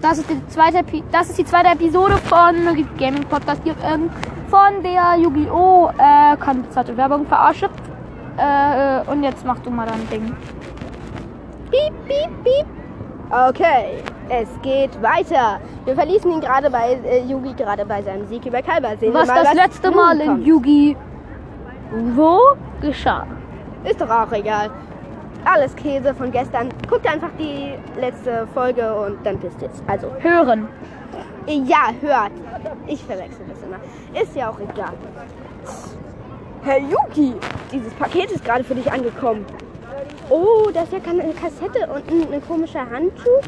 Das ist die zweite, das ist die zweite Episode von Gaming Podcast hier, von der Yu-Gi-Oh! Äh, kann bezahlte Werbung verarsche. Äh, und jetzt mach du mal dein Ding. Piep, piep, piep. Okay, es geht weiter. Wir verließen ihn gerade bei äh, Yugi gerade bei seinem Sieg über Kalber. Sehen Was mal, das letzte nun Mal in kommt. Yu-Gi wo geschah. Ist doch auch egal. Alles Käse von gestern. Guckt einfach die letzte Folge und dann wisst ihr's. Also, Hören. ja, hört. Ich verwechsel das immer. Ist ja auch egal. Herr Yuki, dieses Paket ist gerade für dich angekommen. Oh, da ist ja keine Kassette und ein, ein komischer Handschuh.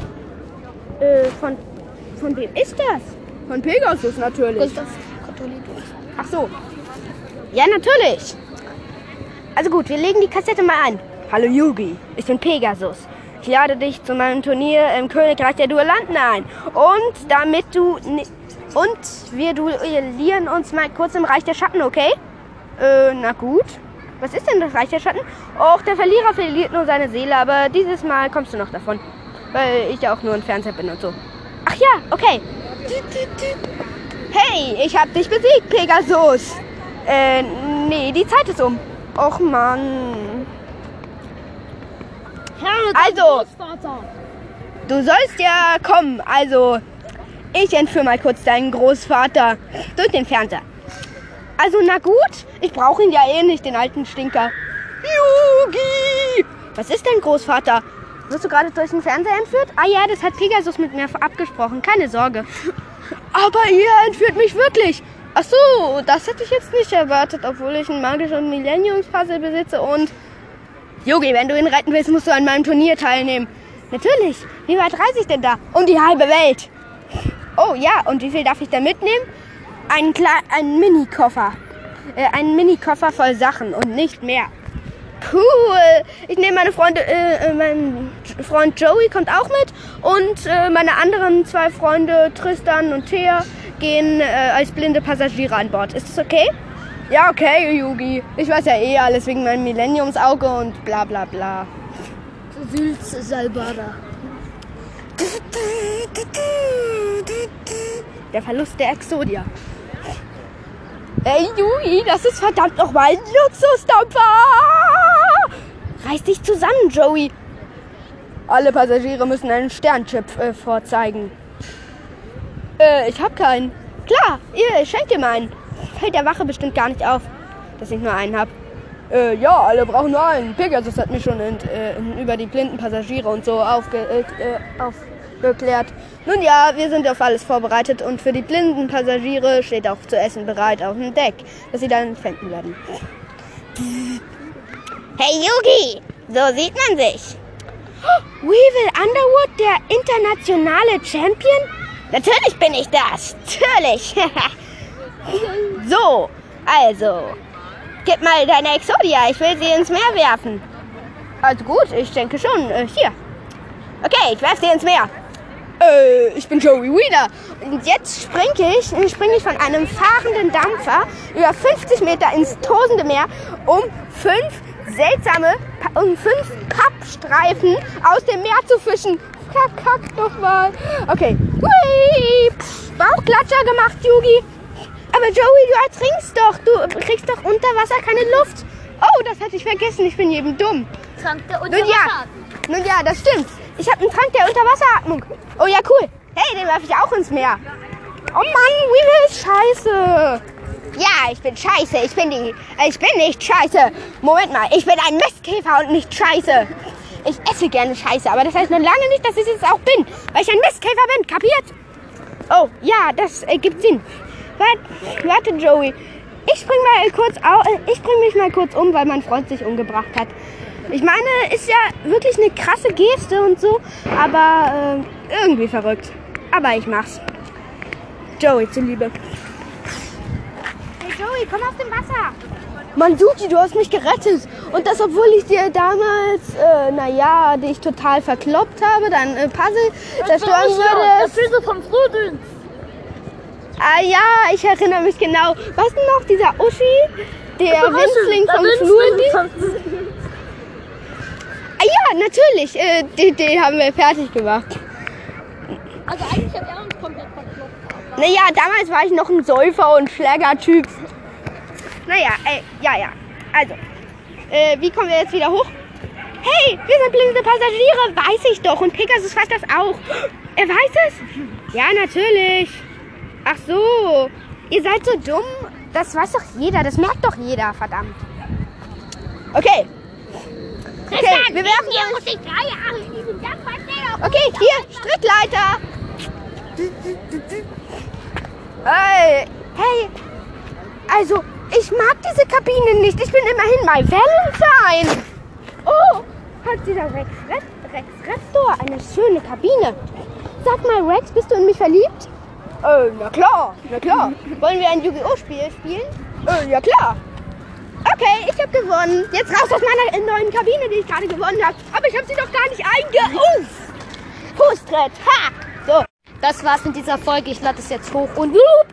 Äh, von, von wem ist das? Von Pegasus natürlich. Ach so. Ja, natürlich. Also gut, wir legen die Kassette mal an. Hallo Yugi, ich bin Pegasus. Ich lade dich zu meinem Turnier im Königreich der Duellanten ein. Und damit du... Und wir duellieren uns mal kurz im Reich der Schatten, okay? Äh, na gut. Was ist denn das Reich der Schatten? Och, der Verlierer verliert nur seine Seele, aber dieses Mal kommst du noch davon. Weil ich ja auch nur ein Fernseher bin und so. Ach ja, okay. Hey, ich hab dich besiegt, Pegasus. Äh, nee, die Zeit ist um. Och Mann. Also, du sollst ja kommen. Also, ich entführe mal kurz deinen Großvater durch den Fernseher. Also, na gut, ich brauche ihn ja eh nicht, den alten Stinker. Yugi! Was ist denn, Großvater? Wirst du gerade durch den Fernseher entführt? Ah ja, das hat Pegasus mit mir abgesprochen. Keine Sorge. Aber ihr entführt mich wirklich. Ach so, das hätte ich jetzt nicht erwartet, obwohl ich ein magischen Millenniums-Puzzle besitze und... Yogi, wenn du ihn retten willst, musst du an meinem Turnier teilnehmen. Natürlich. Wie weit reise ich denn da? Um die halbe Welt. Oh ja, und wie viel darf ich da mitnehmen? Einen, Kle einen Mini-Koffer. Äh, einen Mini-Koffer voll Sachen und nicht mehr. Cool. Ich nehme meine Freunde, äh, äh, mein Freund Joey kommt auch mit und äh, meine anderen zwei Freunde Tristan und Thea gehen äh, als blinde Passagiere an Bord. Ist das okay? Ja, okay, Yugi. Ich weiß ja eh alles wegen meinem Millenniumsauge und bla bla bla. Sülze Salbada. Der Verlust der Exodia. Ey, Yugi, das ist verdammt nochmal ein Luxusdampfer! Reiß dich zusammen, Joey. Alle Passagiere müssen einen Sternchip äh, vorzeigen. Äh, ich hab keinen. Klar, ihr, ich schenk dir mal einen. Fällt der Wache bestimmt gar nicht auf, dass ich nur einen hab. Äh, ja, alle brauchen nur einen. Pegasus hat mir schon ent, äh, über die blinden Passagiere und so aufge, äh, äh, aufgeklärt. Nun ja, wir sind auf alles vorbereitet und für die blinden Passagiere steht auch zu essen bereit auf dem Deck, das sie dann finden werden. Hey Yugi, so sieht man sich. Weevil Underwood, der internationale Champion? Natürlich bin ich das. Natürlich. so, also, gib mal deine Exodia. Ich will sie ins Meer werfen. Also gut, ich denke schon. Äh, hier. Okay, ich werf sie ins Meer. Äh, ich bin Joey Wheeler. Und jetzt springe ich, springe ich von einem fahrenden Dampfer über 50 Meter ins tosende Meer, um fünf seltsame, um fünf Pappstreifen aus dem Meer zu fischen. Kack, kack nochmal. Okay. Hui. Bauchklatscher gemacht, Yugi. Aber Joey, du ertrinkst doch. Du kriegst doch unter Wasser keine Luft. Oh, das hatte ich vergessen. Ich bin jedem dumm. Trank der Nun ja, nun ja, das stimmt. Ich habe einen Trank der Unterwasseratmung. Oh ja, cool. Hey, den werfe ich auch ins Meer. Oh Mann, Weevil ist scheiße. Ja, ich bin scheiße. Ich bin die. Ich bin nicht scheiße. Moment mal, ich bin ein Mistkäfer und nicht scheiße. Ich esse gerne Scheiße, aber das heißt noch lange nicht, dass ich es auch bin, weil ich ein Mistkäfer bin. Kapiert? Oh, ja, das ergibt Sinn. Warte, warte Joey. Ich spring mal kurz au äh, ich bring mich mal kurz um, weil mein Freund sich umgebracht hat. Ich meine, ist ja wirklich eine krasse Geste und so, aber äh, irgendwie verrückt. Aber ich mach's. Joey zuliebe. Hey Joey, komm aus dem Wasser. Mann, Yuki, du hast mich gerettet. Und das, obwohl ich dir damals, äh, naja, dich total verkloppt habe, dein äh, Puzzle zerstören würde. Füße vom Frühdienst. Ah ja, ich erinnere mich genau. Was denn noch, dieser Uschi? Der Winzling vom Flur? Ah ja, natürlich. Äh, den, den haben wir fertig gemacht. Also eigentlich habe er uns komplett verkloppt. Naja, damals war ich noch ein Säufer und Schlägertyp. Naja, ey, ja, ja. Also, äh, wie kommen wir jetzt wieder hoch? Hey, wir sind blinde Passagiere, weiß ich doch. Und Pegasus weiß das auch. Er weiß es? Ja, natürlich. Ach so, ihr seid so dumm. Das weiß doch jeder, das merkt doch jeder, verdammt. Okay. Okay, wir werfen Hier muss ich drei Jahre in diesem Jahr. Okay, hier, Strickleiter. Hey, hey. Also, ich mag diese Kabine nicht. Ich bin immerhin mal Valentine. Oh, hat dieser Rex, Red, Rex Raptor eine schöne Kabine. Sag mal, Rex, bist du in mich verliebt? Äh, na klar, na klar. Wollen wir ein Yu-Gi-Oh! Spiel spielen? Äh, ja klar. Okay, ich habe gewonnen. Jetzt raus aus meiner neuen Kabine, die ich gerade gewonnen habe. Aber ich habe sie doch gar nicht einge... Uff! Fußtritt. Ha! So. Das war's mit dieser Folge. Ich lade es jetzt hoch und wup,